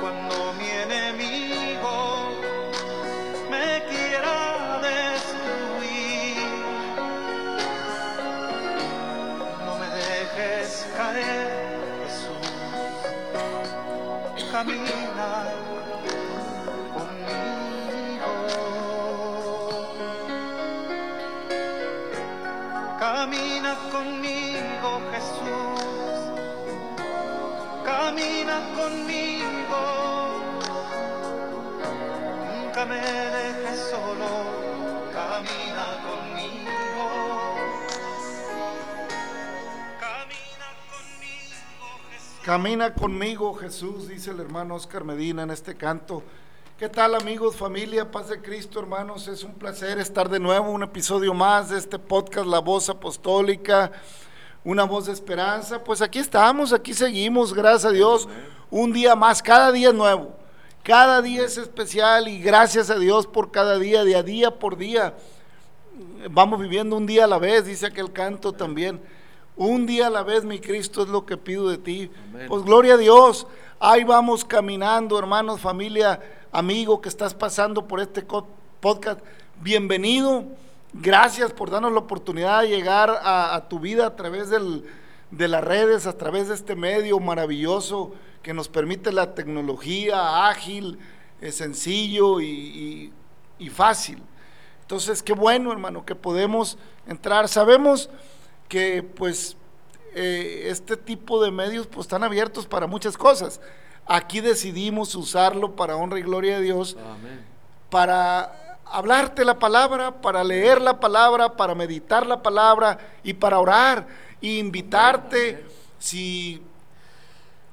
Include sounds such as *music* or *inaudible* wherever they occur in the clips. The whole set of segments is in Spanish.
cuando mi enemigo me quiera destruir, no me dejes caer, Jesús. Camina Camina conmigo. Camina conmigo, Jesús. Camina conmigo, Jesús, dice el hermano Oscar Medina en este canto. ¿Qué tal amigos, familia, paz de Cristo, hermanos? Es un placer estar de nuevo, un episodio más de este podcast La Voz Apostólica, una voz de esperanza. Pues aquí estamos, aquí seguimos, gracias a Dios, un día más, cada día es nuevo, cada día es especial y gracias a Dios por cada día, de a día por día. Vamos viviendo un día a la vez, dice aquel canto también. Un día a la vez, mi Cristo, es lo que pido de ti. Pues gloria a Dios. Ahí vamos caminando, hermanos, familia, amigo que estás pasando por este podcast. Bienvenido. Gracias por darnos la oportunidad de llegar a, a tu vida a través del- de las redes, a través de este medio maravilloso que nos permite la tecnología ágil, eh, sencillo y- y- y fácil. Entonces, qué bueno, hermano, que podemos entrar. Sabemos que pues eh, este tipo de medios pues están abiertos para muchas cosas. Aquí decidimos usarlo para honra y gloria de Dios, para hablarte la palabra, para leer la palabra, para meditar la palabra y para orar e invitarte si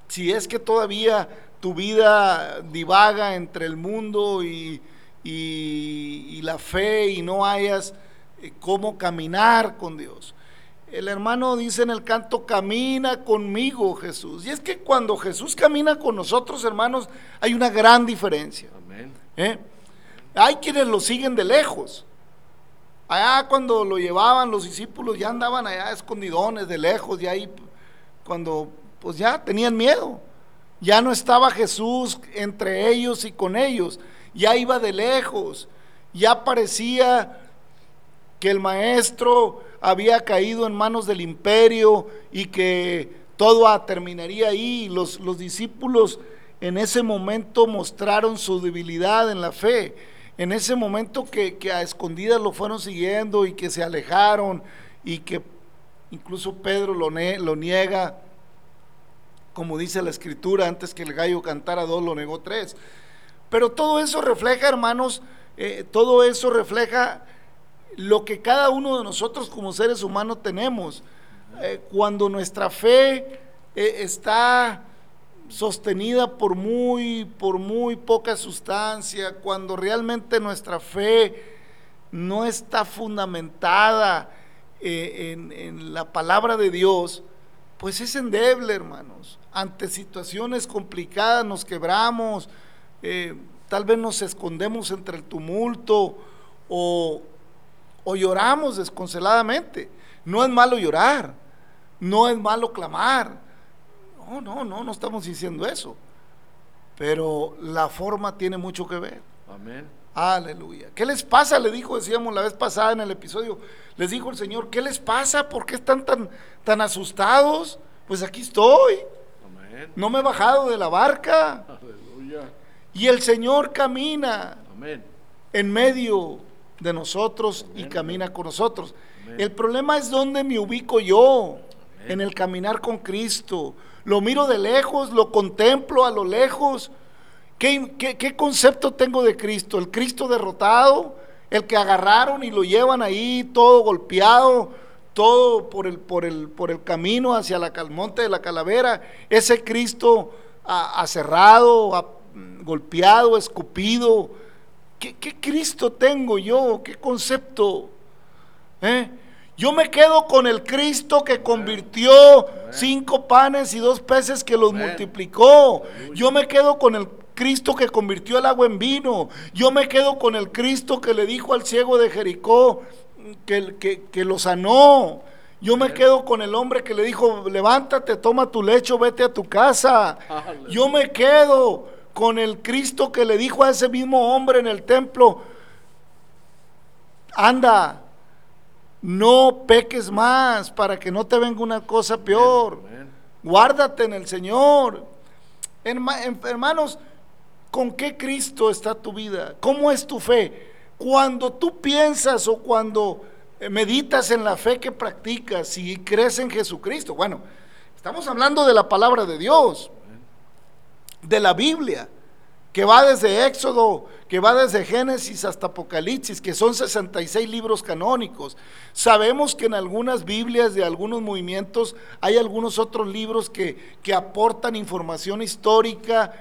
si es que todavía tu vida divaga entre el mundo y, y- y la fe y no hayas eh, cómo caminar con Dios. El hermano dice en el canto, camina conmigo Jesús. Y es que cuando Jesús camina con nosotros, hermanos, hay una gran diferencia. Amén. ¿eh? Hay quienes lo siguen de lejos. Allá cuando lo llevaban los discípulos ya andaban allá escondidones de lejos, y ahí cuando pues ya tenían miedo. Ya no estaba Jesús entre ellos y con ellos, ya iba de lejos, ya parecía que el maestro había caído en manos del imperio y que todo terminaría ahí. Los, los discípulos en ese momento mostraron su debilidad en la fe. En ese momento que, que a escondidas lo fueron siguiendo y que se alejaron y que incluso Pedro lo, niega, como dice la escritura, antes que el gallo cantara dos, lo negó tres. Pero todo eso refleja, hermanos, eh, todo eso refleja lo que cada uno de nosotros como seres humanos tenemos. Eh, cuando nuestra fe eh, está sostenida por muy, por muy poca sustancia, cuando realmente nuestra fe no está fundamentada eh, en, en la palabra de Dios, pues es endeble, hermanos. Ante situaciones complicadas nos quebramos, eh, tal vez nos escondemos entre el tumulto o, o lloramos desconsoladamente. No es malo llorar, no es malo clamar. No, no, no, no estamos diciendo eso. Pero la forma tiene mucho que ver. Amén. Aleluya. ¿Qué les pasa? Le dijo, decíamos la vez pasada en el episodio, les dijo el Señor, ¿qué les pasa? ¿Por qué están tan, tan asustados? Pues aquí estoy. Amén. No me he bajado de la barca. Aleluya. Y el Señor camina Amén. en medio de nosotros y camina con nosotros. El problema es dónde me ubico yo, en el caminar con Cristo. Lo miro de lejos, lo contemplo a lo lejos. ¿Qué, concepto tengo de Cristo? ¿El Cristo derrotado? ¿El que agarraron y lo llevan ahí todo golpeado? Todo por el, por el, por el camino hacia la, cal- monte de la calavera. Ese Cristo aserrado, golpeado, escupido. ¿Qué, qué Cristo tengo yo? ¿Qué concepto? ¿Eh? Yo me quedo con el Cristo que convirtió cinco panes y dos peces que los multiplicó. Yo me quedo con el Cristo que convirtió el agua en vino. Yo me quedo con el Cristo que le dijo al ciego de Jericó que, que, que lo sanó. Yo me quedo con el hombre que le dijo, levántate, toma tu lecho, vete a tu casa. Yo me quedo con el Cristo que le dijo a ese mismo hombre en el templo, anda, no peques más para que no te venga una cosa peor. Guárdate en el Señor. Herma- en- hermanos, ¿con qué Cristo está tu vida? ¿Cómo es tu fe? Cuando tú piensas o cuando eh, meditas en la fe que practicas y crees en Jesucristo, bueno, estamos hablando de la palabra de Dios, de la Biblia, que va desde Éxodo, que va desde Génesis hasta Apocalipsis, que son 66 libros canónicos. Sabemos que en algunas Biblias de algunos movimientos hay algunos otros libros que, que aportan información histórica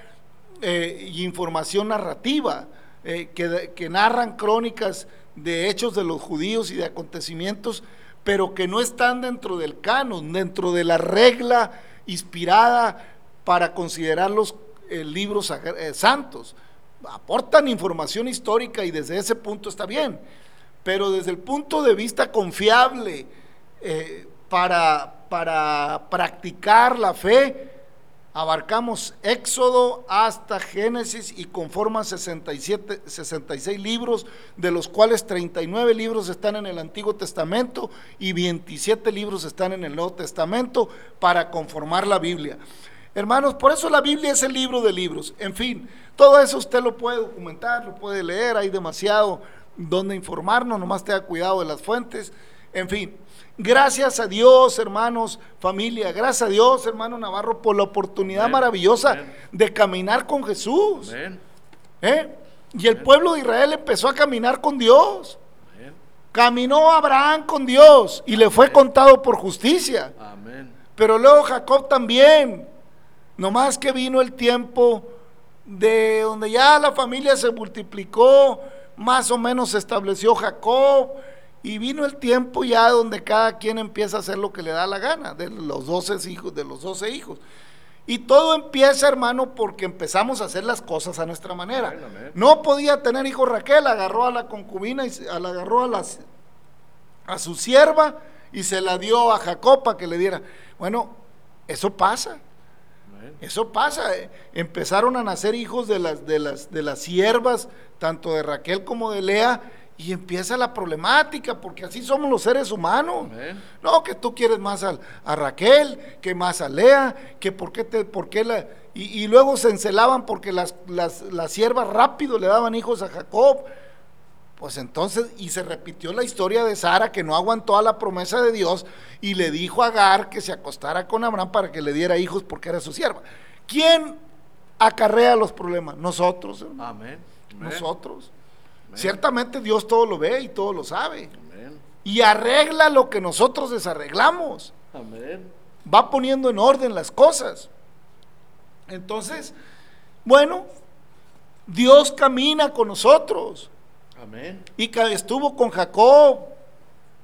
eh, y información narrativa, eh, que, que narran crónicas de hechos de los judíos y de acontecimientos, pero que no están dentro del canon, dentro de la regla inspirada para considerarlos eh, libros eh, santos. Aportan información histórica y desde ese punto está bien, pero desde el punto de vista confiable eh, para, para practicar la fe, abarcamos Éxodo hasta Génesis y conforman 67, 66 libros, de los cuales 39 libros están en el Antiguo Testamento y 27 libros están en el Nuevo Testamento para conformar la Biblia. Hermanos, por eso la Biblia es el libro de libros. En fin, todo eso usted lo puede documentar, lo puede leer, hay demasiado donde informarnos, nomás tenga cuidado de las fuentes. En fin, gracias a Dios, hermanos, familia, gracias a Dios, hermano Navarro, por la oportunidad Amén, maravillosa amén. de caminar con Jesús. Amén. ¿eh? Y el pueblo de Israel empezó a caminar con Dios. Caminó Abraham con Dios y le fue contado por justicia. Pero luego Jacob también. Nomás que vino el tiempo de donde ya la familia se multiplicó, más o menos se estableció Jacob, y vino el tiempo ya donde cada quien empieza a hacer lo que le da la gana, de los 12 hijos, de los 12 hijos. Y todo empieza, hermano, porque empezamos a hacer las cosas a nuestra manera. No podía tener hijo Raquel, agarró a la concubina y la agarró a las a su sierva y se la dio a Jacob para que le diera. Bueno, eso pasa. Amén. Eso pasa. eh. Empezaron a nacer hijos de las, de las, de las siervas, tanto de Raquel como de Lea, y empieza la problemática, porque así somos los seres humanos. Amén. No, que tú quieres más a, a Raquel, que más a Lea, que por qué te, por qué la. Y, y luego se encelaban porque las, las, las siervas rápido le daban hijos a Jacob. Pues entonces, y se repitió la historia de Sara que no aguantó a la promesa de Dios y le dijo a Agar que se acostara con Abraham para que le diera hijos porque era su sierva. ¿Quién acarrea los problemas? Nosotros, hermano. Amén. Nosotros. Amén. Ciertamente Dios todo lo ve y todo lo sabe. Amén. Y arregla lo que nosotros desarreglamos. Amén. Va poniendo en orden las cosas. Entonces, bueno, Dios camina con nosotros. Amén. Y estuvo con Jacob.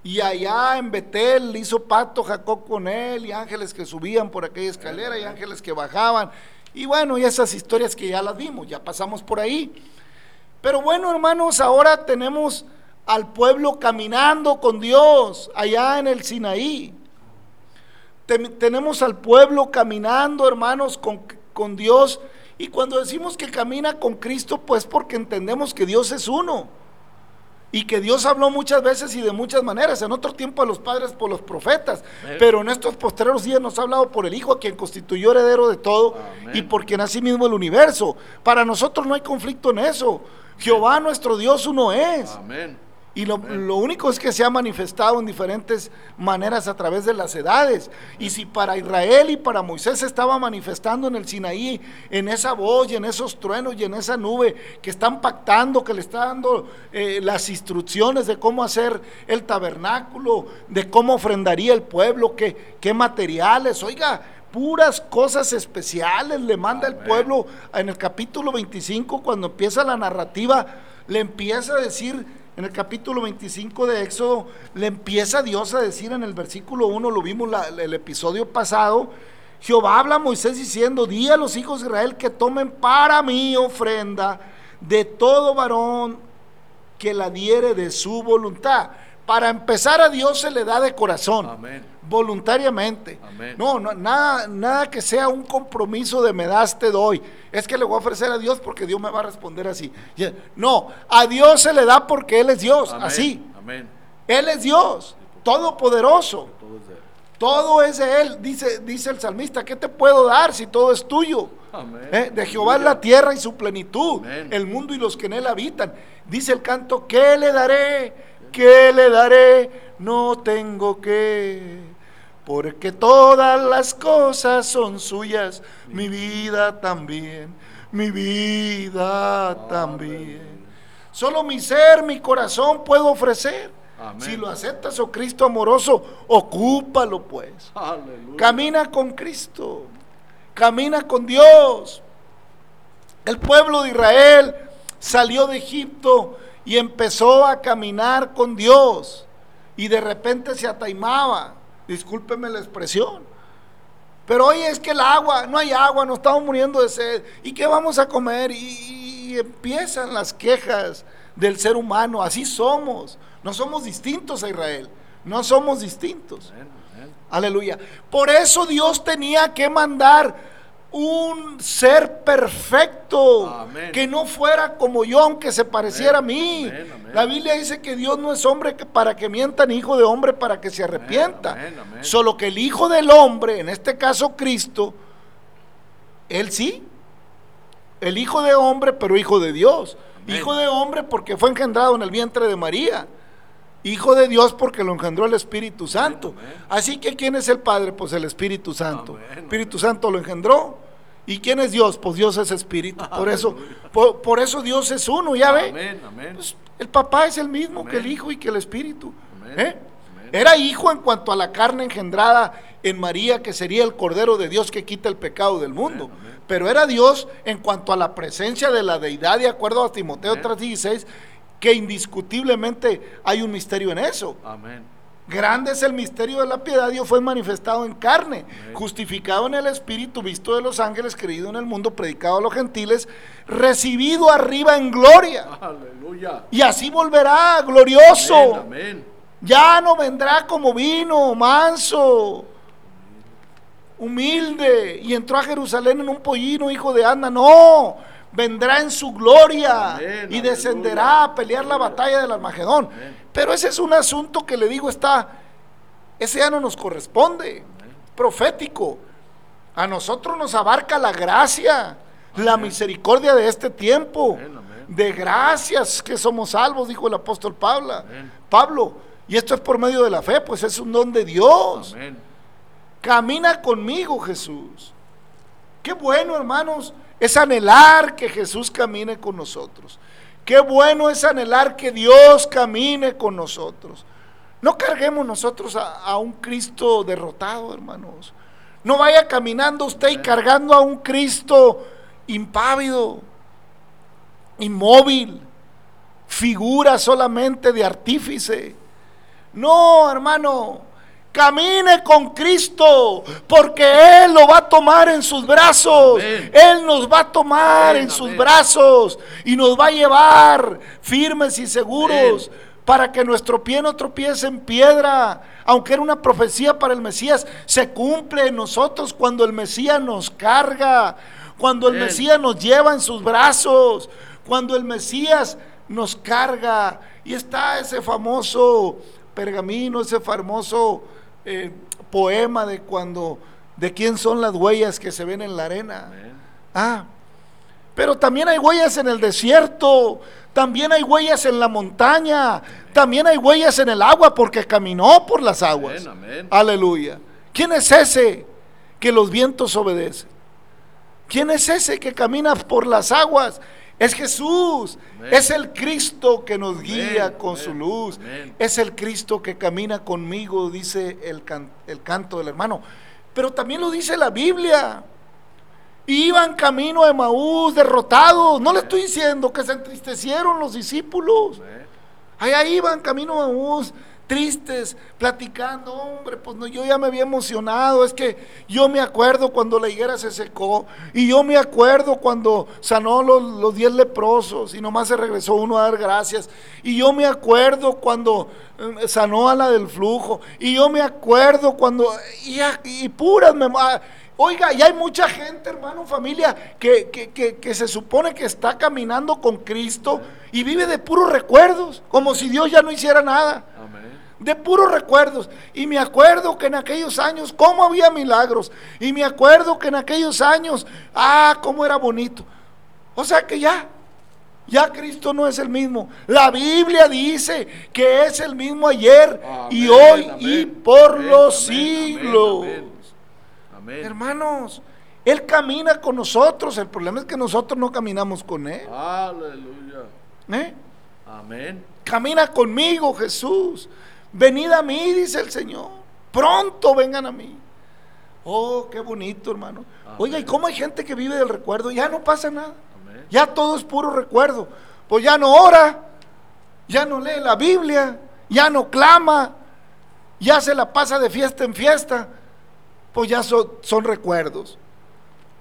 Y allá en Betel hizo pacto Jacob con él. Y ángeles que subían por aquella escalera y ángeles que bajaban. Y bueno, y esas historias que ya las vimos, ya pasamos por ahí. Pero bueno, hermanos, ahora tenemos al pueblo caminando con Dios allá en el Sinaí. Tenemos al pueblo caminando, hermanos, con, con Dios. Y cuando decimos que camina con Cristo, pues porque entendemos que Dios es uno. Y que Dios habló muchas veces y de muchas maneras, en otro tiempo a los padres por los profetas, Amén. pero en estos postreros días nos ha hablado por el Hijo, a quien constituyó heredero de todo Amén. y por quien así mismo el universo. Para nosotros no hay conflicto en eso. Jehová nuestro Dios uno es. Amén. Y lo, lo único es que se ha manifestado en diferentes maneras a través de las edades. Y si para Israel y para Moisés se estaba manifestando en el Sinaí, en esa voz y en esos truenos y en esa nube que están pactando, que le está dando eh, las instrucciones de cómo hacer el tabernáculo, de cómo ofrendaría el pueblo, qué, qué materiales, oiga, puras cosas especiales le manda el pueblo en el capítulo 25, cuando empieza la narrativa, le empieza a decir, en el capítulo 25 de Éxodo, le empieza Dios a decir en el versículo 1, lo vimos el episodio pasado, Jehová habla a Moisés diciendo, di a los hijos de Israel que tomen para mí ofrenda de todo varón que la diere de su voluntad. Para empezar a Dios se le da de corazón Amén. voluntariamente. Amén. No, no, nada, nada que sea un compromiso de me das, te doy. Es que le voy a ofrecer a Dios porque Dios me va a responder así. No, a Dios se le da porque Él es Dios, Amén. así. Amén. Él es Dios, todopoderoso. Todo es de él. Todo es de Él, dice, dice el salmista. ¿Qué te puedo dar si todo es tuyo? Amén. ¿Eh? De Jehová es la tierra y su plenitud, Amén. el mundo y los que en él habitan. Dice el canto, ¿qué le daré? ¿Qué le daré? No tengo que, porque todas las cosas son suyas, mi vida también, mi vida también. Solo mi ser, mi corazón puedo ofrecer. Amén. Si lo aceptas, oh Cristo amoroso, ocúpalo pues. Aleluya. Camina con Cristo. Camina con Dios. El pueblo de Israel salió de Egipto y empezó a caminar con Dios. Y de repente se ataimaba. Discúlpeme la expresión. Pero hoy es que el agua, no hay agua, nos estamos muriendo de sed. ¿Y qué vamos a comer? Y, y empiezan las quejas del ser humano. Así somos. No somos distintos a Israel. No somos distintos. Aleluya. Por eso Dios tenía que mandar un ser perfecto Amén. que no fuera como yo, aunque se pareciera a mí. Amén. La Biblia dice que Dios no es hombre que- para que mienta, ni hijo de hombre para que se arrepienta. Solo que el Hijo del Hombre, en este caso Cristo, él sí, el Hijo de hombre, pero Hijo de Dios. Hijo de hombre porque fue engendrado en el vientre de María. Hijo de Dios porque lo engendró el Espíritu Santo. amén. Así que ¿quién es el Padre? Pues el Espíritu Santo. Amén, Espíritu Santo lo engendró. ¿Y quién es Dios? Pues Dios es Espíritu. Por eso, por, por eso Dios es uno, ¿ya ve? Amén, amén. Pues, el papá es el mismo Amén. que el hijo y que el espíritu. Amén. ¿eh? Era hijo en cuanto a la carne engendrada en María, que sería el Cordero de Dios que quita el pecado del mundo. Amén, amén. Pero era Dios en cuanto a la presencia de la deidad, de acuerdo a Timoteo Amén. 3:16, que indiscutiblemente hay un misterio en eso. Amén. Grande es el misterio de la piedad, Dios fue manifestado en carne, justificado en el Espíritu, visto de los ángeles, creído en el mundo, predicado a los gentiles, recibido arriba en gloria. Aleluya. Y así volverá glorioso. Amén, amén. Ya no vendrá como vino, manso, humilde. Y entró a Jerusalén en un pollino, hijo de Ana. No, vendrá en su gloria Amén, y aleluya. descenderá a pelear la batalla del Armagedón. Pero ese es un asunto que le digo está, ese ya no nos corresponde, profético. A nosotros nos abarca la gracia, la misericordia de este tiempo. Amén, amén. De gracias que somos salvos, dijo el apóstol Pablo. Pablo. Y esto es por medio de la fe, pues es un don de Dios. Camina conmigo, Jesús. Qué bueno, hermanos, es anhelar que Jesús camine con nosotros. Qué bueno es anhelar que Dios camine con nosotros. No carguemos nosotros a, a un Cristo derrotado, hermanos. No vaya caminando usted y cargando a un Cristo impávido, inmóvil, figura solamente de artífice. No, hermano, camine con Cristo, porque Él lo va a tomar en sus brazos. Amén. Él nos va a tomar Amén, en sus amén. brazos y nos va a llevar firmes y seguros para que nuestro pie no tropiece en piedra. Aunque era una profecía para el Mesías, se cumple en nosotros cuando el Mesías nos carga, cuando el. Mesías nos lleva en sus brazos, cuando el Mesías nos carga. Y está ese famoso pergamino, ese famoso eh, poema de cuando, de quién son las huellas que se ven en la arena. Amén. Ah, pero también hay huellas en el desierto, también hay huellas en la montaña, también hay huellas en el agua porque caminó por las aguas. Amén. Aleluya. ¿Quién es ese que los vientos obedecen? ¿Quién es ese que camina por las aguas? Es Jesús, Amén. es el Cristo que nos guía Amén, con amén, su luz, es el Cristo que camina conmigo, dice el, can- el canto del hermano. Pero también lo dice la Biblia. Iban camino a Emaús derrotados. No le estoy diciendo que se entristecieron los discípulos. Allá iban camino a Emaús, tristes, platicando. Hombre, pues no, yo ya me había emocionado. Es que yo me acuerdo cuando la higuera se secó. Y yo me acuerdo cuando sanó los, los diez leprosos. Y nomás se regresó uno a dar gracias. Y yo me acuerdo cuando eh, sanó a la del flujo. Y yo me acuerdo cuando. Y, puras memorias. Oiga, y hay mucha gente, hermano, familia, que, que- que- que se supone que está caminando con Cristo y vive de puros recuerdos, como si Dios ya no hiciera nada, Amén. De puros recuerdos. Y me acuerdo que en aquellos años, cómo había milagros. Y me acuerdo que en aquellos años, ah, cómo era bonito. O sea que ya, ya Cristo no es el mismo. La Biblia dice que es el mismo ayer y hoy amén. y por Amén, los siglos. Hermanos, Él camina con nosotros. El problema es que nosotros no caminamos con Él. Aleluya. ¿eh? Amén. Camina conmigo, Jesús. Venid a mí, dice el Señor. Pronto vengan a mí. Oh, qué bonito, hermano. Amén. Oiga, ¿y cómo hay gente que vive del recuerdo? Ya no pasa nada. Amén. Ya todo es puro recuerdo. Pues ya no ora, ya no lee la Biblia, ya no clama, ya se la pasa de fiesta en fiesta. Pues ya son, son recuerdos.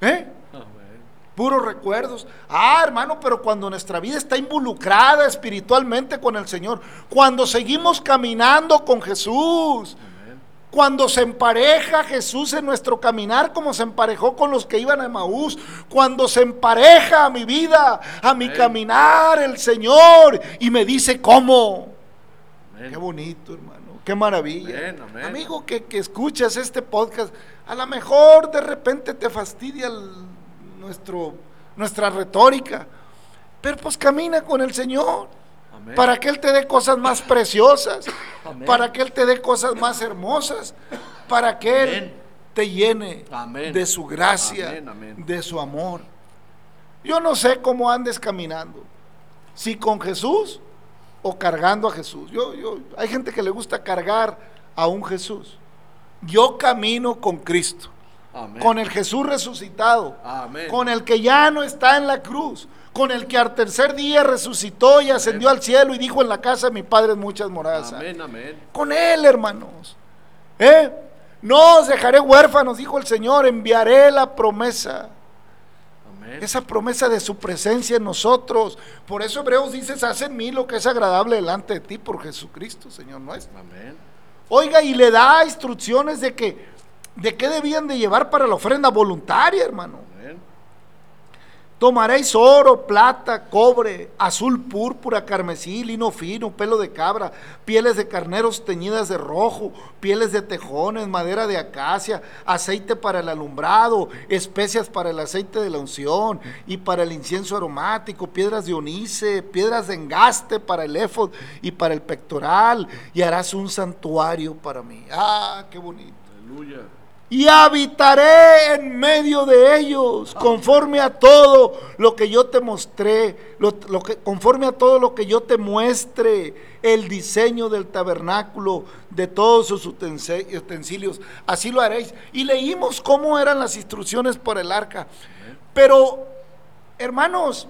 ¿Eh? Puros recuerdos. Ah, hermano, pero cuando nuestra vida está involucrada espiritualmente con el Señor, cuando seguimos caminando con Jesús, Amén. cuando se empareja Jesús en nuestro caminar como se emparejó con los que iban a Emaús, cuando se empareja a mi vida, a mi Amén. caminar el Señor y me dice cómo. Amén. Qué bonito, hermano. Qué maravilla. Amén, amén. Amigo que, que escuchas este podcast, a lo mejor de repente te fastidia el- nuestro, nuestra retórica, pero pues camina con el Señor Amén. para que Él te dé cosas más preciosas, Amén. para que Él te dé cosas más hermosas, para que Él Amén. te llene de su gracia, de su amor. Yo no sé cómo andes caminando, si con Jesús o cargando a Jesús. Yo, yo, hay gente que le gusta cargar a un Jesús. Yo camino con Cristo, Amén. con el Jesús resucitado, Amén. con el que ya no está en la cruz, con el que al tercer día resucitó y ascendió al cielo y dijo en la casa de mi Padre muchas moradas. hay". Amén, amén. Con Él, hermanos. ¿Eh? No os dejaré huérfanos, dijo el Señor, enviaré la promesa. Amén. Esa promesa de su presencia en nosotros. Por eso Hebreos dice, haz en mí lo que es agradable delante de ti por Jesucristo, Señor nuestro. Amén. Oiga, y le da instrucciones de que, de qué debían de llevar para la ofrenda voluntaria, hermano. Tomaréis oro, plata, cobre, azul púrpura, carmesí, lino fino, pelo de cabra, pieles de carneros teñidas de rojo, pieles de tejones, madera de acacia, aceite para el alumbrado, especias para el aceite de la unción y para el incienso aromático, piedras de onice, piedras de engaste para el éfod y para el pectoral, y harás un santuario para mí. Ah, qué bonito Aleluya. Y habitaré en medio de ellos, conforme a todo lo que yo te mostré, lo, que, conforme a todo lo que yo te muestre, el diseño del tabernáculo, de todos sus utensilios, así lo haréis. Y leímos cómo eran las instrucciones por el arca. Pero, hermanos,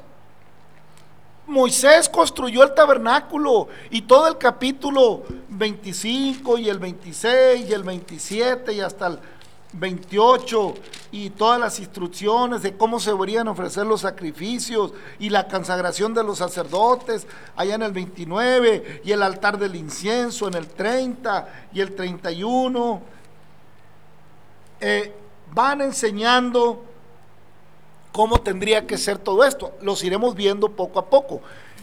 Moisés construyó el tabernáculo y todo el capítulo 25 y el 26 y el 27 y hasta el 28 y todas las instrucciones de cómo se deberían ofrecer los sacrificios y la consagración de los sacerdotes allá en el 29 y el altar del incienso en el 30 y el 31 eh, van enseñando cómo tendría que ser todo esto. Los iremos viendo poco a poco.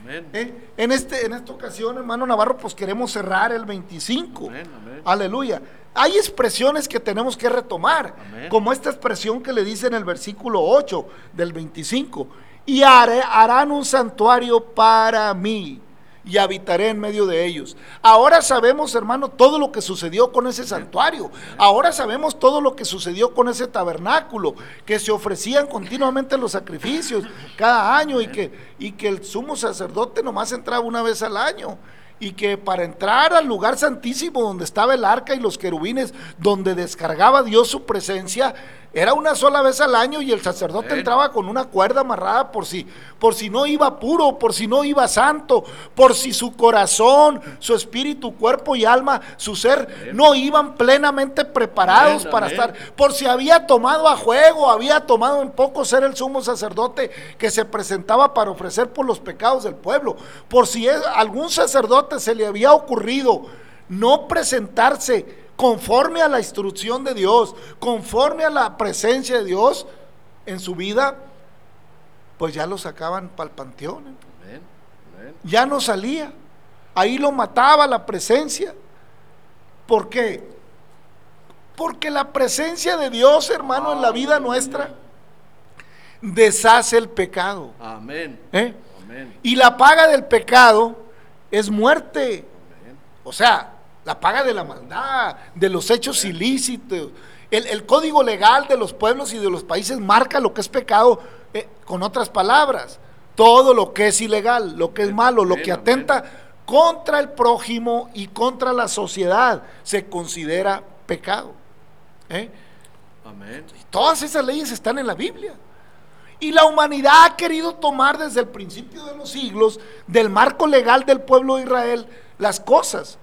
Amén. ¿Eh? En, este, en esta ocasión, hermano Navarro, pues queremos cerrar el 25. Amén, amén. Aleluya. Hay expresiones que tenemos que retomar, como esta expresión que le dice en el versículo 8 del 25. Y haré- harán un santuario para mí y habitaré en medio de ellos. Ahora sabemos, hermano, todo lo que sucedió con ese santuario. Ahora sabemos todo lo que sucedió con ese tabernáculo, que se ofrecían continuamente los sacrificios cada año y que, y que el sumo sacerdote nomás entraba una vez al año. Y que para entrar al lugar santísimo donde estaba el arca y los querubines, donde descargaba Dios su presencia, era una sola vez al año y el sacerdote entraba con una cuerda amarrada por si, por si no iba puro, por si no iba santo, por si su corazón, su espíritu, cuerpo y alma, su ser, no iban plenamente preparados para estar, por si había tomado a juego, había tomado en poco ser el sumo sacerdote que se presentaba para ofrecer por los pecados del pueblo, por si es- algún sacerdote se le había ocurrido no presentarse conforme a la instrucción de Dios, conforme a la presencia de Dios en su vida, pues ya lo sacaban para el panteón, ¿eh? Ya no salía, ahí lo mataba la presencia. ¿Por qué? Porque la presencia de Dios, hermano, en la vida nuestra, deshace el pecado. Amén. ¿eh? Amén. Y la paga del pecado es muerte. Amén. O sea, la paga de la maldad, de los hechos ilícitos. El, el código legal de los pueblos y de los países marca lo que es pecado eh, con otras palabras. Todo lo que es ilegal, lo que es malo, lo que atenta contra el prójimo y contra la sociedad se considera pecado. ¿eh? Amén. Todas esas leyes están en la Biblia. Y la humanidad ha querido tomar desde el principio de los siglos, del marco legal del pueblo de Israel, las cosas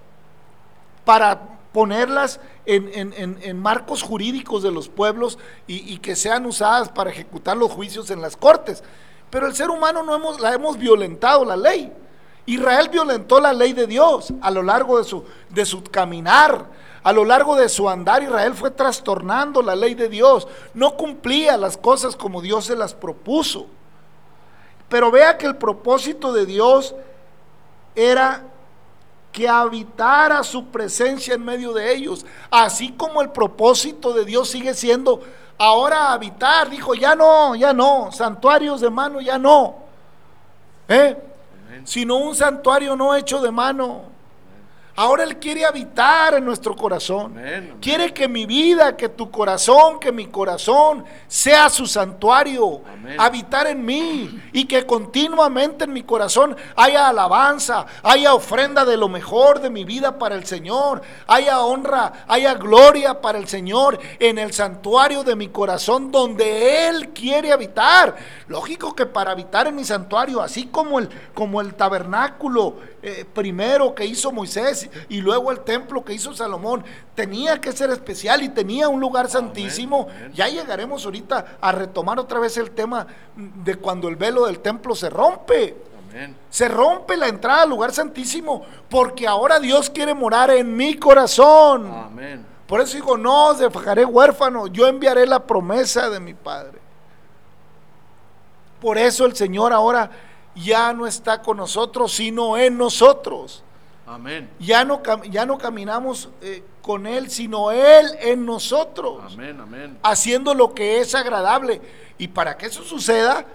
para ponerlas en, en- en- en marcos jurídicos de los pueblos y, que sean usadas para ejecutar los juicios en las cortes. Pero el ser humano no hemos, la hemos violentado la ley. Israel violentó la ley de Dios a lo largo de su, de su caminar, a lo largo de su andar. Israel fue trastornando la ley de Dios, no cumplía las cosas como Dios se las propuso. Pero vea que el propósito de Dios era que habitara su presencia en medio de ellos, así como el propósito de Dios sigue siendo ahora habitar, dijo, ya no, ya no, santuarios de mano, ya no, ¿eh? Sino un santuario no hecho de mano. Ahora Él quiere habitar en nuestro corazón. Amén. Quiere que mi vida, que tu corazón, que mi corazón sea su santuario. Amén. Habitar en mí y que continuamente en mi corazón haya alabanza, haya ofrenda de lo mejor de mi vida para el Señor, haya honra, haya gloria para el Señor en el santuario de mi corazón donde Él quiere habitar. Lógico que para habitar en mi santuario, así como el, como el tabernáculo eh, primero que hizo Moisés y luego el templo que hizo Salomón, tenía que ser especial y tenía un lugar santísimo. amén. Ya llegaremos ahorita a retomar otra vez el tema de cuando el velo del templo se rompe. Amén. Se rompe la entrada al lugar santísimo porque ahora Dios quiere morar en mi corazón. Amén. Por eso digo, no os dejaré huérfano, yo enviaré la promesa de mi Padre. Por eso el Señor ahora ya no está con nosotros, sino en nosotros. Amén. Ya no, ya no caminamos eh, con Él, sino Él en nosotros Amén. Amén. haciendo lo que es agradable. Y para que eso suceda,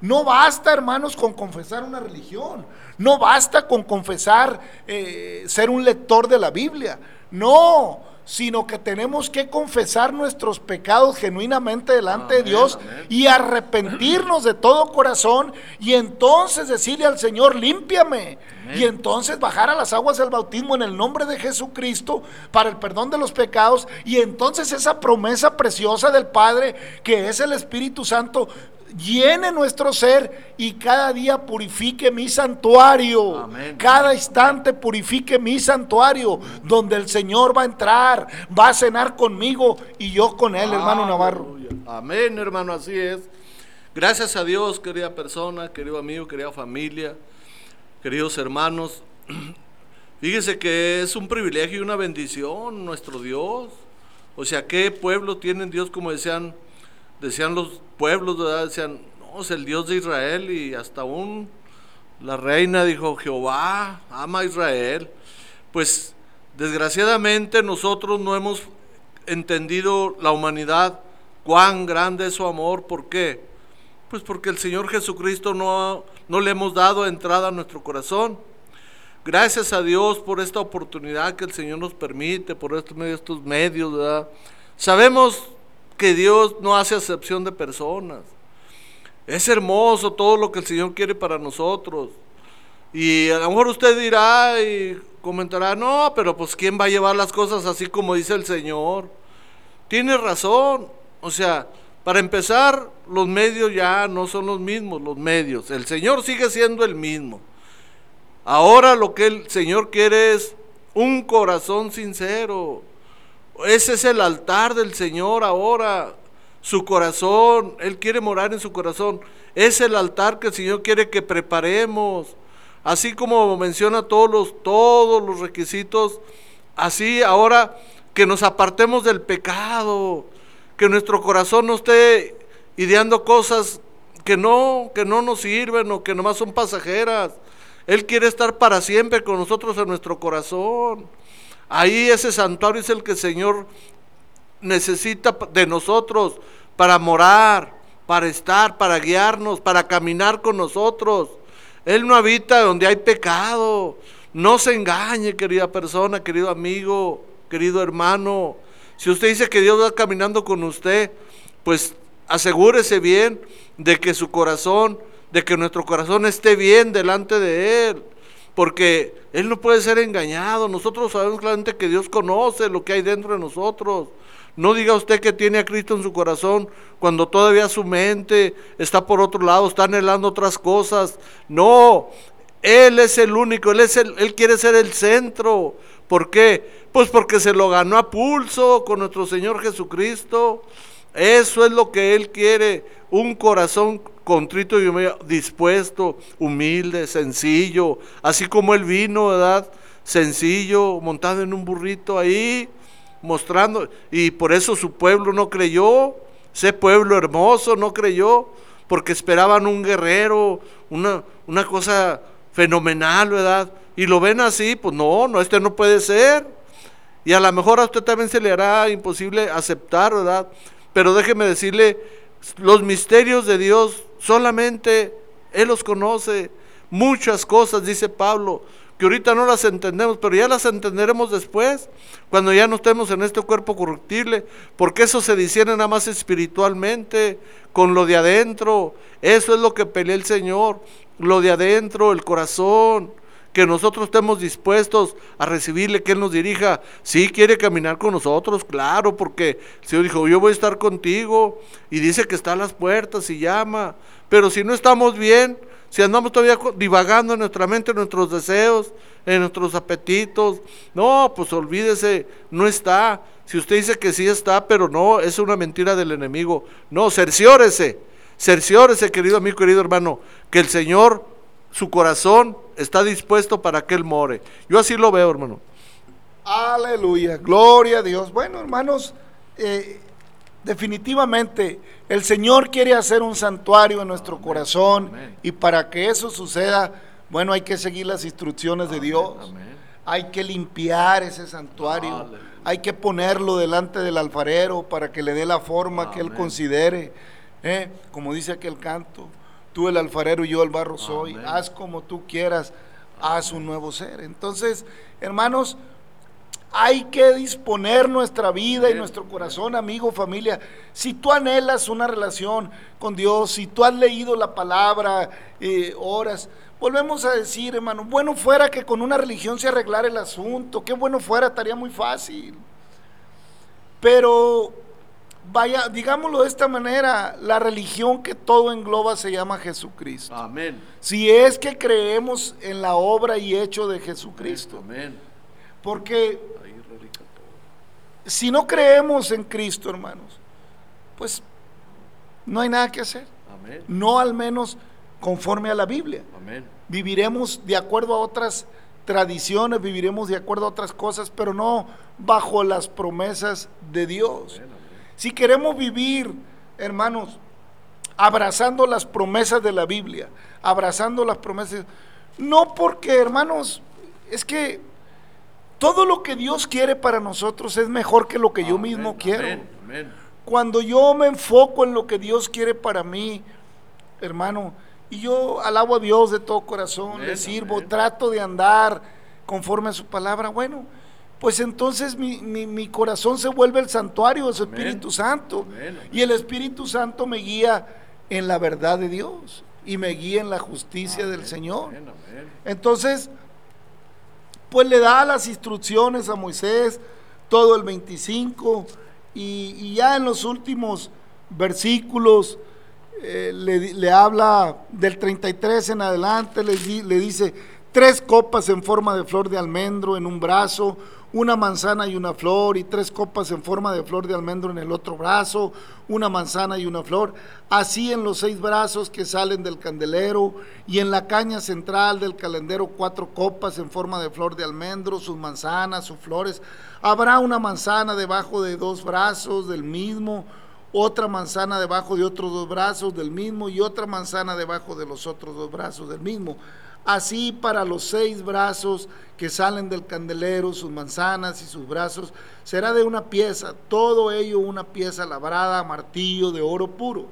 no basta, hermanos, con confesar una religión. No basta con confesar eh, ser un lector de la Biblia. No, sino que tenemos que confesar nuestros pecados genuinamente delante de Dios amén. y arrepentirnos de todo corazón y entonces decirle al Señor, límpiame. Amén. Y entonces bajar a las aguas del bautismo en el nombre de Jesucristo para el perdón de los pecados y entonces esa promesa preciosa del Padre que es el Espíritu Santo llene nuestro ser y cada día purifique mi santuario. Amén. Cada instante purifique mi santuario donde el Señor va a entrar, va a cenar conmigo y yo con él, hermano Navarro. Amén, hermano, así es. Gracias a Dios, querida persona, querido amigo, querida familia, queridos hermanos. *clears throat* Fíjese que es un privilegio y una bendición nuestro Dios. O sea, ¿qué pueblo tienen Dios como decían, decían los pueblos, ¿verdad? Decían, no, es el Dios de Israel y hasta un La reina dijo, Jehová ama a Israel. Pues desgraciadamente nosotros no hemos entendido la humanidad, cuán grande es su amor. ¿Por qué? Pues porque el Señor Jesucristo no, no le hemos dado entrada a nuestro corazón. Gracias a Dios por esta oportunidad que el Señor nos permite, por estos medios, estos medios, ¿verdad? Sabemos Dios no hace acepción de personas. Es hermoso todo lo que el Señor quiere para nosotros. Y a lo mejor usted dirá y comentará, no, pero pues ¿quién va a llevar las cosas así como dice el Señor? Tiene razón. O sea, para empezar, los medios ya no son los mismos, los medios. El Señor sigue siendo el mismo. Ahora lo que el Señor quiere es un corazón sincero. Ese es el altar del Señor ahora. Su corazón, Él quiere morar en su corazón. Es el altar que el Señor quiere que preparemos. Así como menciona todos los, todos los requisitos, así ahora que nos apartemos del pecado, que nuestro corazón no esté ideando cosas que no, que no nos sirven o que nomás son pasajeras. Él quiere estar para siempre con nosotros en nuestro corazón. Ahí ese santuario es el que el Señor necesita de nosotros para morar, para estar, para guiarnos, para caminar con nosotros. Él no habita donde hay pecado. No se engañe, querida persona, querido amigo, querido hermano. Si usted dice que Dios va caminando con usted, pues asegúrese bien de que su corazón, de que nuestro corazón esté bien delante de Él. Porque Él no puede ser engañado. Nosotros sabemos claramente que Dios conoce lo que hay dentro de nosotros. No diga usted que tiene a Cristo en su corazón cuando todavía su mente está por otro lado, está anhelando otras cosas. No, Él es el único, Él, es el, él quiere ser el centro. ¿Por qué? Pues porque se lo ganó a pulso con nuestro Señor Jesucristo. Eso es lo que Él quiere, un corazón contrito y dispuesto, humilde, sencillo, así como Él vino, ¿verdad? Sencillo, montado en un burrito ahí, mostrando, y por eso su pueblo no creyó, ese pueblo hermoso no creyó, porque esperaban un guerrero, una, una cosa fenomenal, ¿verdad? Y lo ven así, pues no, no, este no puede ser. Y a lo mejor a usted también se le hará imposible aceptar, ¿verdad? Pero déjeme decirle, los misterios de Dios solamente Él los conoce. Muchas cosas, dice Pablo, que ahorita no las entendemos, pero ya las entenderemos después, cuando ya no estemos en este cuerpo corruptible, porque eso se discierne nada más espiritualmente, con lo de adentro. Eso es lo que pelea el Señor, lo de adentro, el corazón que nosotros estemos dispuestos a recibirle, que Él nos dirija. Sí, quiere caminar con nosotros, claro, porque el Señor dijo, yo voy a estar contigo. Y dice que está a las puertas y llama. Pero si no estamos bien, si andamos todavía divagando en nuestra mente, en nuestros deseos, en nuestros apetitos, no, pues olvídese, no está. Si usted dice que sí está, pero no, es una mentira del enemigo. No, cerciórese, cerciórese, querido amigo, querido hermano, que el Señor, su corazón está dispuesto para que Él more. Yo así lo veo, hermano. Aleluya, gloria a Dios. Bueno, hermanos, eh, definitivamente el Señor quiere hacer un santuario en nuestro corazón y para que eso suceda, bueno, hay que seguir las instrucciones de Dios. Hay que limpiar ese santuario. Hay que ponerlo delante del alfarero para que le dé la forma que él considere. ¿eh? Como dice aquel canto, tú el alfarero y yo el barro soy. Haz como tú quieras, haz un nuevo ser. Entonces, hermanos, hay que disponer nuestra vida y nuestro corazón, amigo, familia. Si tú anhelas una relación con Dios, si tú has leído la palabra, eh, horas, volvemos a decir, hermano, bueno fuera que con una religión se arreglara el asunto, qué bueno fuera, estaría muy fácil. Pero, vaya, digámoslo de esta manera, la religión que todo engloba se llama Jesucristo. Amén. Si es que creemos en la obra y hecho de Jesucristo. Amén. Porque si no creemos en Cristo, hermanos, pues no hay nada que hacer. Amén. No al menos conforme a la Biblia. Amén. Viviremos de acuerdo a otras tradiciones, viviremos de acuerdo a otras cosas, pero no bajo las promesas de Dios. Si queremos vivir, hermanos, abrazando las promesas de la Biblia, abrazando las promesas, No porque, hermanos, es que todo lo que Dios quiere para nosotros es mejor que lo que yo mismo quiero. amén, amén. Cuando yo me enfoco en lo que Dios quiere para mí, hermano, y yo alabo a Dios de todo corazón, le sirvo, trato de andar conforme a su palabra, bueno, pues entonces mi, mi- mi corazón se vuelve el santuario de su Amén. Espíritu Santo. Amén, amén. Y el Espíritu Santo me guía en la verdad de Dios y me guía en la justicia del Señor. Entonces, pues le da las instrucciones a Moisés, todo el 25, y, y ya en los últimos versículos eh, le, le habla del 33 en adelante, le, le dice, tres copas en forma de flor de almendro en un brazo, una manzana y una flor, y tres copas en forma de flor de almendro en el otro brazo, una manzana y una flor, así en los seis brazos que salen del candelero, y en la caña central del calendero cuatro copas en forma de flor de almendro, sus manzanas, sus flores. Habrá una manzana debajo de dos brazos del mismo, otra manzana debajo de otros dos brazos del mismo y otra manzana debajo de los otros dos brazos del mismo. Así para los seis brazos que salen del candelero, sus manzanas y sus brazos, será de una pieza, todo ello una pieza labrada a martillo de oro puro.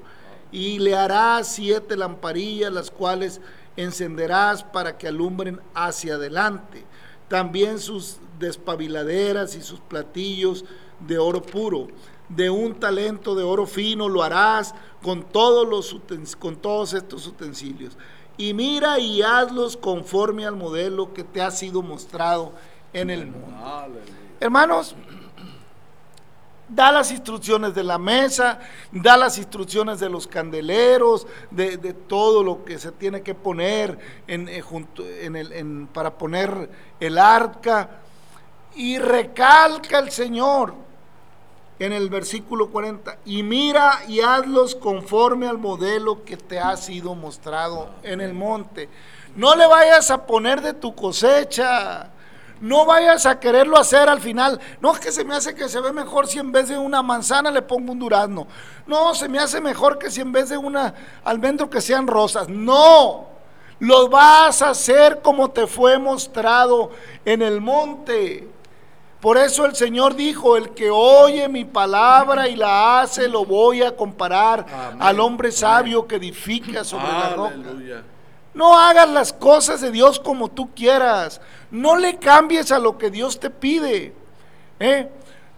Y le harás siete lamparillas, las cuales encenderás para que alumbren hacia adelante. También sus despabiladeras y sus platillos de oro puro. De un talento de oro fino lo harás con todos, los, con todos estos utensilios. Y mira y hazlos conforme al modelo que te ha sido mostrado en el mundo. Aleluya. Hermanos, da las instrucciones de la mesa, da las instrucciones de los candeleros, de, de todo lo que se tiene que poner en, eh, junto, en el, en- para poner el arca. Y recalca el Señor en el versículo 40, y mira y hazlos conforme al modelo que te ha sido mostrado en el monte. No le vayas a poner de tu cosecha. No vayas a quererlo hacer al final. No es que se me hace que se ve mejor si en vez de una manzana le pongo un durazno. No, se me hace mejor que si en vez de una almendro que sean rosas. No, lo vas a hacer como te fue mostrado en el monte. Por eso el Señor dijo, el que oye mi palabra y la hace, lo voy a comparar Amén, al hombre sabio que edifica sobre la roca. No hagas las cosas de Dios como tú quieras. No le cambies a lo que Dios te pide. ¿eh?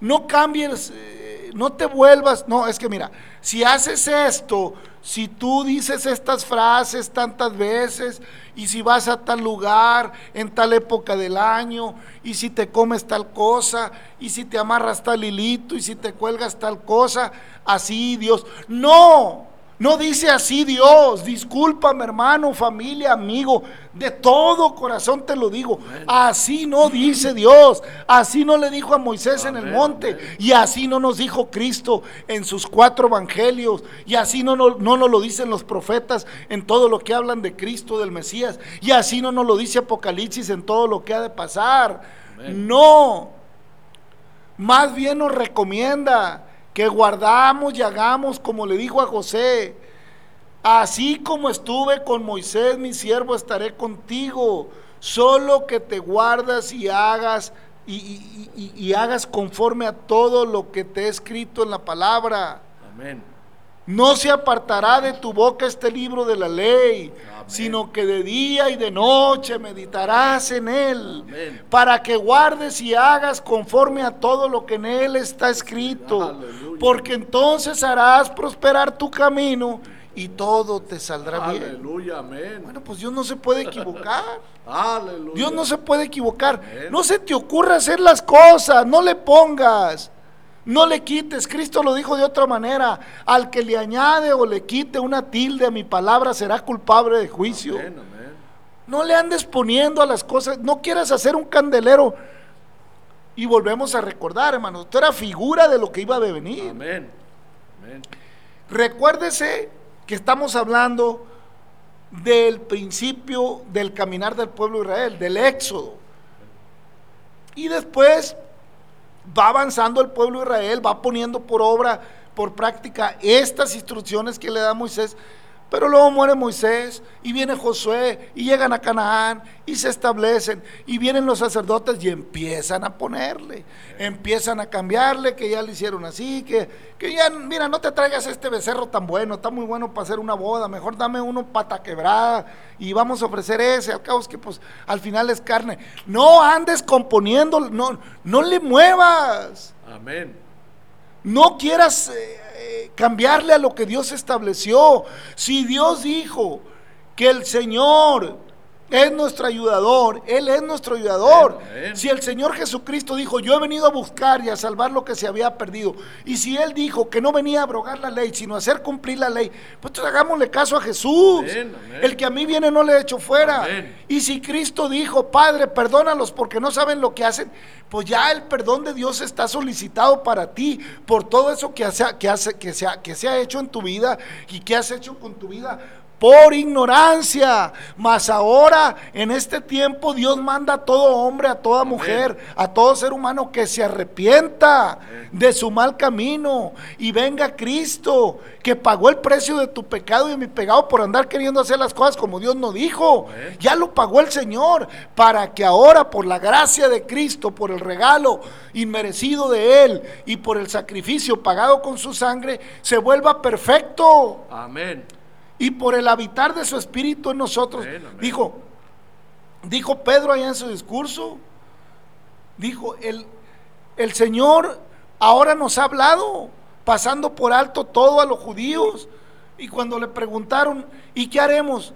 No cambies, eh, no te vuelvas. No, es que mira, si haces esto, si tú dices estas frases tantas veces, y si vas a tal lugar en tal época del año, y si te comes tal cosa, y si te amarras tal hilito, y si te cuelgas tal cosa, así Dios. No, no dice así Dios, discúlpame hermano, familia, amigo, de todo corazón te lo digo. Así no dice Dios, así no le dijo a Moisés en el monte, amén. y así no nos dijo Cristo en sus cuatro evangelios, y así no, no, no nos lo dicen los profetas en todo lo que hablan de Cristo, del Mesías, y así no nos lo dice Apocalipsis en todo lo que ha de pasar. No, más bien nos recomienda que guardamos y hagamos como le dijo a José. Así como estuve con Moisés, mi siervo, estaré contigo. Solo que te guardas y hagas y, y- hagas conforme a todo lo que te he escrito en la palabra. Amén. No se apartará de tu boca este libro de la ley, Amén. sino que de día y de noche meditarás en él, Amén. para que guardes y hagas conforme a todo lo que en él está escrito, Aleluya. porque entonces harás prosperar tu camino y todo te saldrá bien. Aleluya. Amén. Bueno, pues Dios no se puede equivocar. Aleluya. Dios no se puede equivocar. Amén. No se te ocurra hacer las cosas, no le pongas, no le quites. Cristo lo dijo de otra manera. Al que le añade o le quite una tilde a mi palabra será culpable de juicio. Amén, amén. No le andes poniendo a las cosas, no quieras hacer un candelero. Y volvemos a recordar, hermano, esto era figura de lo que iba a venir. Amén. Amén. Recuérdese que estamos hablando del principio del caminar del pueblo de Israel, del éxodo. Y después va avanzando el pueblo de Israel, va poniendo por obra, por práctica estas instrucciones que le da Moisés Pero luego muere Moisés y viene Josué y llegan a Canaán y se establecen y vienen los sacerdotes y empiezan a ponerle, empiezan a cambiarle, que ya le hicieron así, que, que ya, mira, no te traigas este becerro tan bueno, está muy bueno para hacer una boda, mejor dame uno pata quebrada y vamos a ofrecer ese, al cabo es que pues al final es carne. No andes componiendo, no, no le muevas. Amén. No quieras eh, eh, cambiarle a lo que Dios estableció. Si Dios dijo que el Señor es nuestro ayudador, Él es nuestro ayudador. Amén. Si el Señor Jesucristo dijo, yo he venido a buscar y a salvar lo que se había perdido, y si Él dijo que no venía a abrogar la ley, sino a hacer cumplir la ley, pues hagámosle caso a Jesús. Amén, amén. El que a mí viene no le echo fuera. Y si Cristo dijo, Padre, perdónalos porque no saben lo que hacen, pues ya el perdón de Dios está solicitado para ti por todo eso que, hace, que, hace, que, se ha, que se ha hecho en tu vida y que has hecho con tu vida por ignorancia. Mas ahora, en este tiempo, Dios manda a todo hombre, a toda mujer, a todo ser humano que se arrepienta de su mal camino y venga Cristo, que pagó el precio de tu pecado y de mi pecado por andar queriendo hacer las cosas como Dios no dijo. Ya lo pagó el Señor, para que ahora, por la gracia de Cristo, por el regalo inmerecido de Él y por el sacrificio pagado con su sangre, se vuelva perfecto Amén. Y por el habitar de su espíritu en nosotros. Dijo, dijo Pedro allá en su discurso, dijo, el, el Señor ahora nos ha hablado, pasando por alto todo a los judíos. Y cuando le preguntaron, ¿y qué haremos?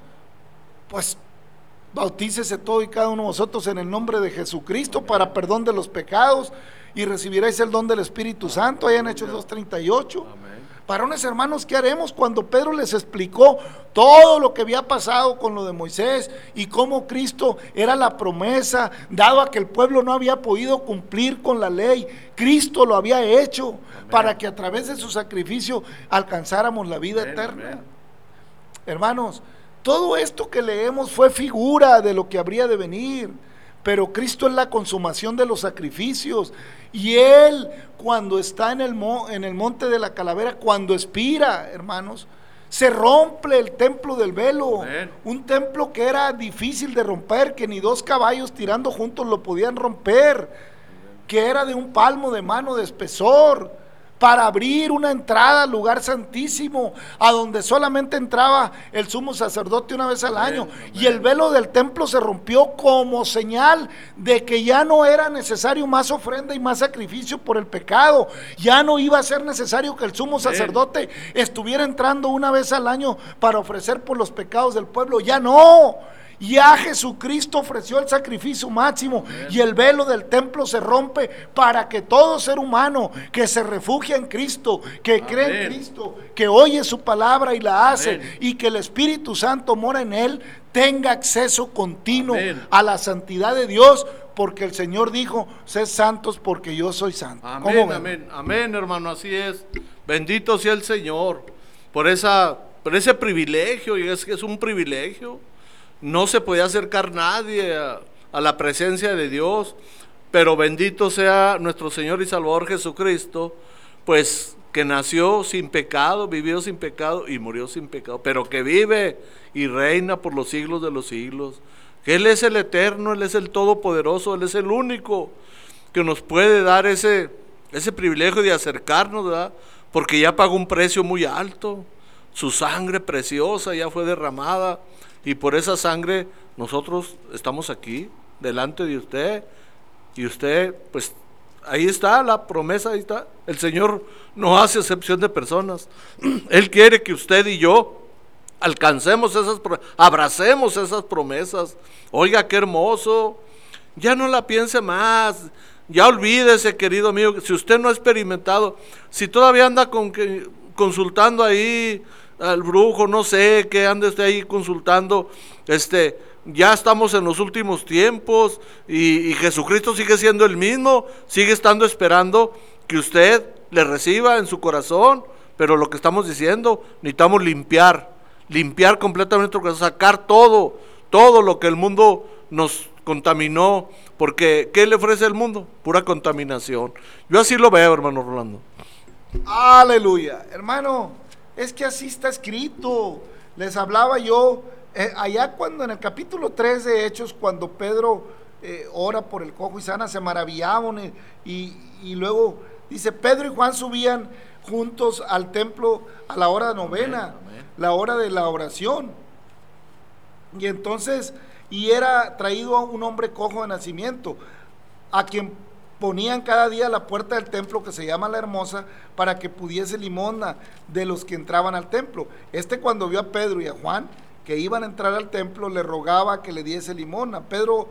Pues bautícese todo y cada uno de vosotros en el nombre de Jesucristo para perdón de los pecados y recibiréis el don del Espíritu Santo, allá en Hechos 2.38. Amén. Varones hermanos, ¿qué haremos cuando Pedro les explicó todo lo que había pasado con lo de Moisés y cómo Cristo era la promesa, dado a que el pueblo no había podido cumplir con la ley? Cristo lo había hecho para que a través de su sacrificio alcanzáramos la vida Amén, eterna. amén. Hermanos, todo esto que leemos fue figura de lo que habría de venir. Pero Cristo es la consumación de los sacrificios. Y Él, cuando está en el, mo- en el monte de la calavera, cuando expira, hermanos, se rompe el templo del velo. Amén. Un templo que era difícil de romper, que ni dos caballos tirando juntos lo podían romper. Que era de un palmo de mano de espesor para abrir una entrada al lugar santísimo, a donde solamente entraba el sumo sacerdote una vez al año. Y el velo del templo se rompió como señal de que ya no era necesario más ofrenda y más sacrificio por el pecado. Ya no iba a ser necesario que el sumo sacerdote estuviera entrando una vez al año para ofrecer por los pecados del pueblo. Ya no. Ya Jesucristo ofreció el sacrificio máximo y el velo del templo se rompe para que todo ser humano que se refugia en Cristo, que cree en. Cristo, que oye su palabra y la hace Amén. y que el Espíritu Santo mora en él, tenga acceso continuo Amén. a la santidad de Dios, porque el Señor dijo, sed santos porque yo soy santo. ¿Cómo Amén, amén, amén, hermano, así es. Bendito sea el Señor por esa, por ese privilegio, y es que es un privilegio. No se podía acercar nadie a, la presencia de Dios, pero bendito sea nuestro Señor y Salvador Jesucristo, pues que nació sin pecado, vivió sin pecado y murió sin pecado, pero que vive y reina por los siglos de los siglos. Él es el eterno, Él es el todopoderoso, Él es el único que nos puede dar ese, ese privilegio de acercarnos, ¿verdad? Porque ya pagó un precio muy alto. Su sangre preciosa ya fue derramada. Y por esa sangre nosotros estamos aquí, delante de usted. Y usted, pues, ahí está la promesa, ahí está. El Señor no hace excepción de personas. *clears throat* Él quiere que usted y yo alcancemos esas, pro- abracemos esas promesas. Oiga, qué hermoso. Ya no la piense más. Ya olvídese, querido amigo, si usted no ha experimentado, si todavía anda consultando ahí al brujo, no sé, que ande usted ahí consultando, este, ya estamos en los últimos tiempos y, Jesucristo sigue siendo el mismo, sigue estando esperando que usted le reciba en su corazón, pero lo que estamos diciendo, necesitamos limpiar, limpiar completamente, nuestro corazón, sacar todo, todo lo que el mundo nos contaminó, porque ¿qué le ofrece el mundo? Pura contaminación. Yo así lo veo, hermano Rolando. Aleluya. Hermano, es que así está escrito. Les hablaba yo eh, allá cuando en el capítulo 3 de Hechos, cuando Pedro eh, ora por el cojo y sana, se maravillaban y, y, y luego dice, Pedro y Juan subían juntos al templo a la hora novena, Amén, amén. la hora de la oración. Y entonces, y era traído a un hombre cojo de nacimiento, a quien ponían cada día la puerta del templo que se llama la hermosa para que pudiese limosna de los que entraban al templo. Este cuando vio a Pedro y a Juan que iban a entrar al templo le rogaba que le diese limosna. Pedro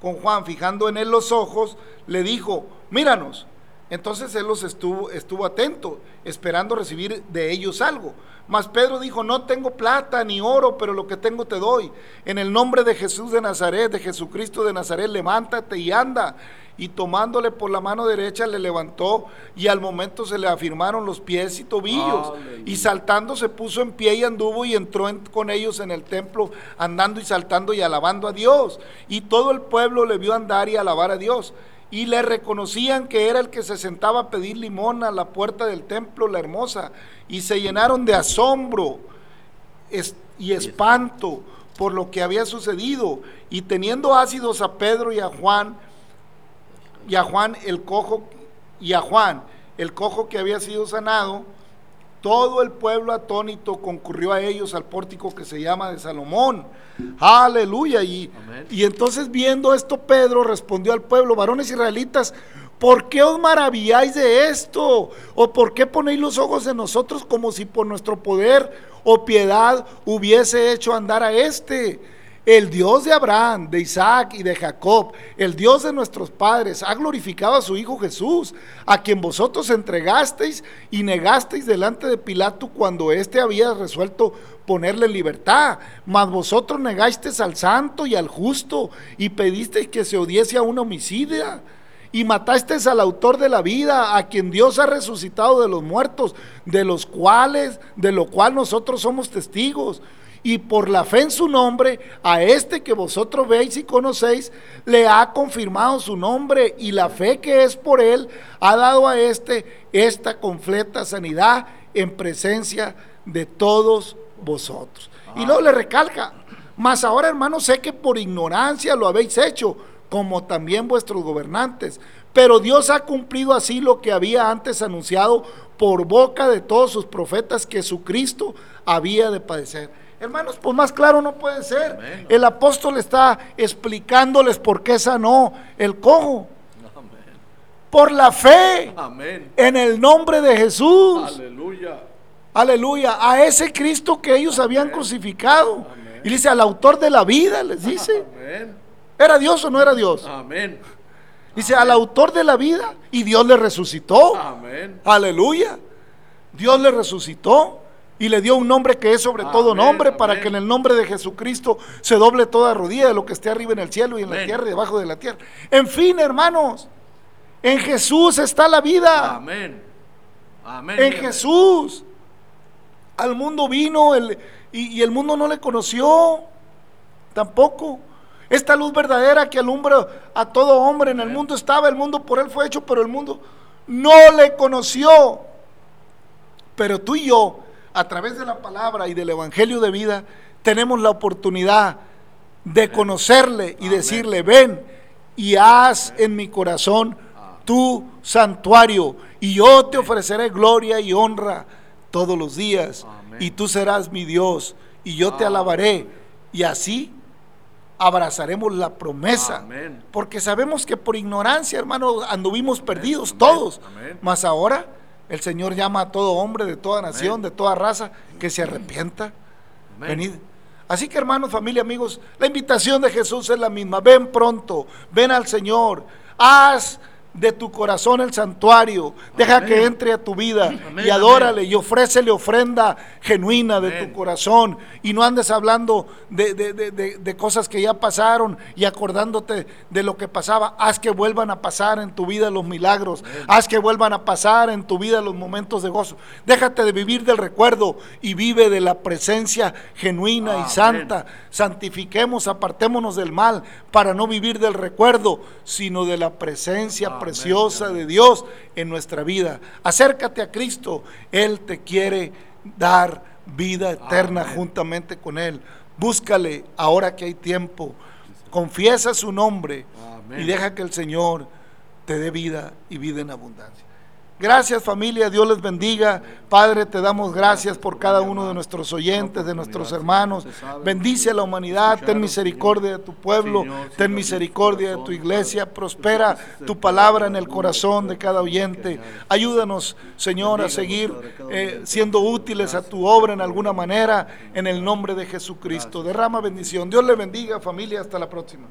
con Juan fijando en él los ojos le dijo, míranos. Entonces él los estuvo, estuvo atento, esperando recibir de ellos algo. Mas Pedro dijo, no tengo plata ni oro, pero lo que tengo te doy. En el nombre de Jesús de Nazaret, de Jesucristo de Nazaret, levántate y anda. Y tomándole por la mano derecha le levantó y al momento se le afirmaron los pies y tobillos. Aleluya. Y saltando se puso en pie y anduvo y entró en- con ellos en el templo, andando y saltando y alabando a Dios. Y todo el pueblo le vio andar y alabar a Dios. Y le reconocían que era el que se sentaba a pedir limón a la puerta del templo, la hermosa. Y se llenaron de asombro y espanto por lo que había sucedido. Y teniendo ácidos a Pedro y a Juan, y a Juan el cojo, y a Juan el cojo que había sido sanado, todo el pueblo atónito concurrió a ellos al pórtico que se llama de Salomón. Aleluya. Y, y entonces viendo esto, Pedro respondió al pueblo, varones israelitas, ¿por qué os maravilláis de esto? ¿O por qué ponéis los ojos en nosotros como si por nuestro poder o piedad hubiese hecho andar a este? El Dios de Abraham, de Isaac y de Jacob, el Dios de nuestros padres, ha glorificado a su Hijo Jesús, a quien vosotros entregasteis y negasteis delante de Pilato cuando éste había resuelto ponerle en libertad. Mas vosotros negasteis al santo y al justo y pedisteis que se odiese a una homicida. Y matasteis al autor de la vida, a quien Dios ha resucitado de los muertos, de los cuales, de lo cual nosotros somos testigos. Y por la fe en su nombre, a este que vosotros veis y conocéis, le ha confirmado su nombre y la fe que es por él ha dado a este esta completa sanidad en presencia de todos vosotros. Y luego le recalca, mas ahora hermanos sé que por ignorancia lo habéis hecho, como también vuestros gobernantes. Pero Dios ha cumplido así lo que había antes anunciado por boca de todos sus profetas que su Cristo había de padecer. Hermanos, pues más claro no puede ser. Amén. El apóstol está explicándoles por qué sanó el cojo. Amén. Por la fe Amén. en el nombre de Jesús. Aleluya. Aleluya, a ese Cristo que ellos habían crucificado. Y dice al autor de la vida, les dice. ¿era Dios o no era Dios? Amén. Dice al autor de la vida y Dios le resucitó. Amén. Aleluya. Dios le resucitó y le dio un nombre que es sobre todo Amén, nombre para que en el nombre de Jesucristo se doble toda rodilla de lo que esté arriba en el cielo y en la tierra y debajo de la tierra. En fin, hermanos, en Jesús está la vida. Amén. Amén. En. Jesús. Al mundo vino el- y, y el mundo no le conoció. Tampoco. Esta luz verdadera que alumbra a todo hombre en el mundo estaba, el mundo por él fue hecho, pero el mundo no le conoció. Pero tú y yo, a través de la palabra y del Evangelio de vida, tenemos la oportunidad de conocerle y decirle, ven y haz en mi corazón tu santuario y yo te ofreceré gloria y honra todos los días y tú serás mi Dios y yo te Amén. alabaré y así abrazaremos la promesa. Amén. porque sabemos que por ignorancia hermano anduvimos perdidos amén, todos amén. mas ahora el Señor llama a todo hombre de toda nación Amén. de toda raza que se arrepienta Amén. Venid. Así que hermanos, familia, amigos, la invitación de Jesús es la misma. Ven pronto, ven al Señor, haz de tu corazón el santuario, deja Amén. que entre a tu vida Amén, y adórale y ofrécele ofrenda genuina de tu corazón y no andes hablando de, de- de- de- cosas que ya pasaron y acordándote de lo que pasaba. Haz que vuelvan a pasar en tu vida los milagros, haz que vuelvan a pasar en tu vida los momentos de gozo. Déjate de vivir del recuerdo y vive de la presencia genuina y santa. Santifiquemos, apartémonos del mal para no vivir del recuerdo, sino de la presencia preciosa de Dios en nuestra vida. Acércate a Cristo, Él te quiere dar vida eterna juntamente con Él. Búscale ahora que hay tiempo. Confiesa su nombre Amén. y deja que el Señor te dé vida y vida en abundancia. Gracias familia, Dios les bendiga. Padre, te damos gracias por cada uno de nuestros oyentes, de nuestros hermanos. Bendice a la humanidad, ten misericordia de tu pueblo, ten misericordia de tu iglesia, prospera tu palabra en el corazón de cada oyente. Ayúdanos, Señor, a seguir eh, siendo útiles a tu obra en alguna manera, en el nombre de Jesucristo. Derrama bendición. Dios le bendiga familia, hasta la próxima.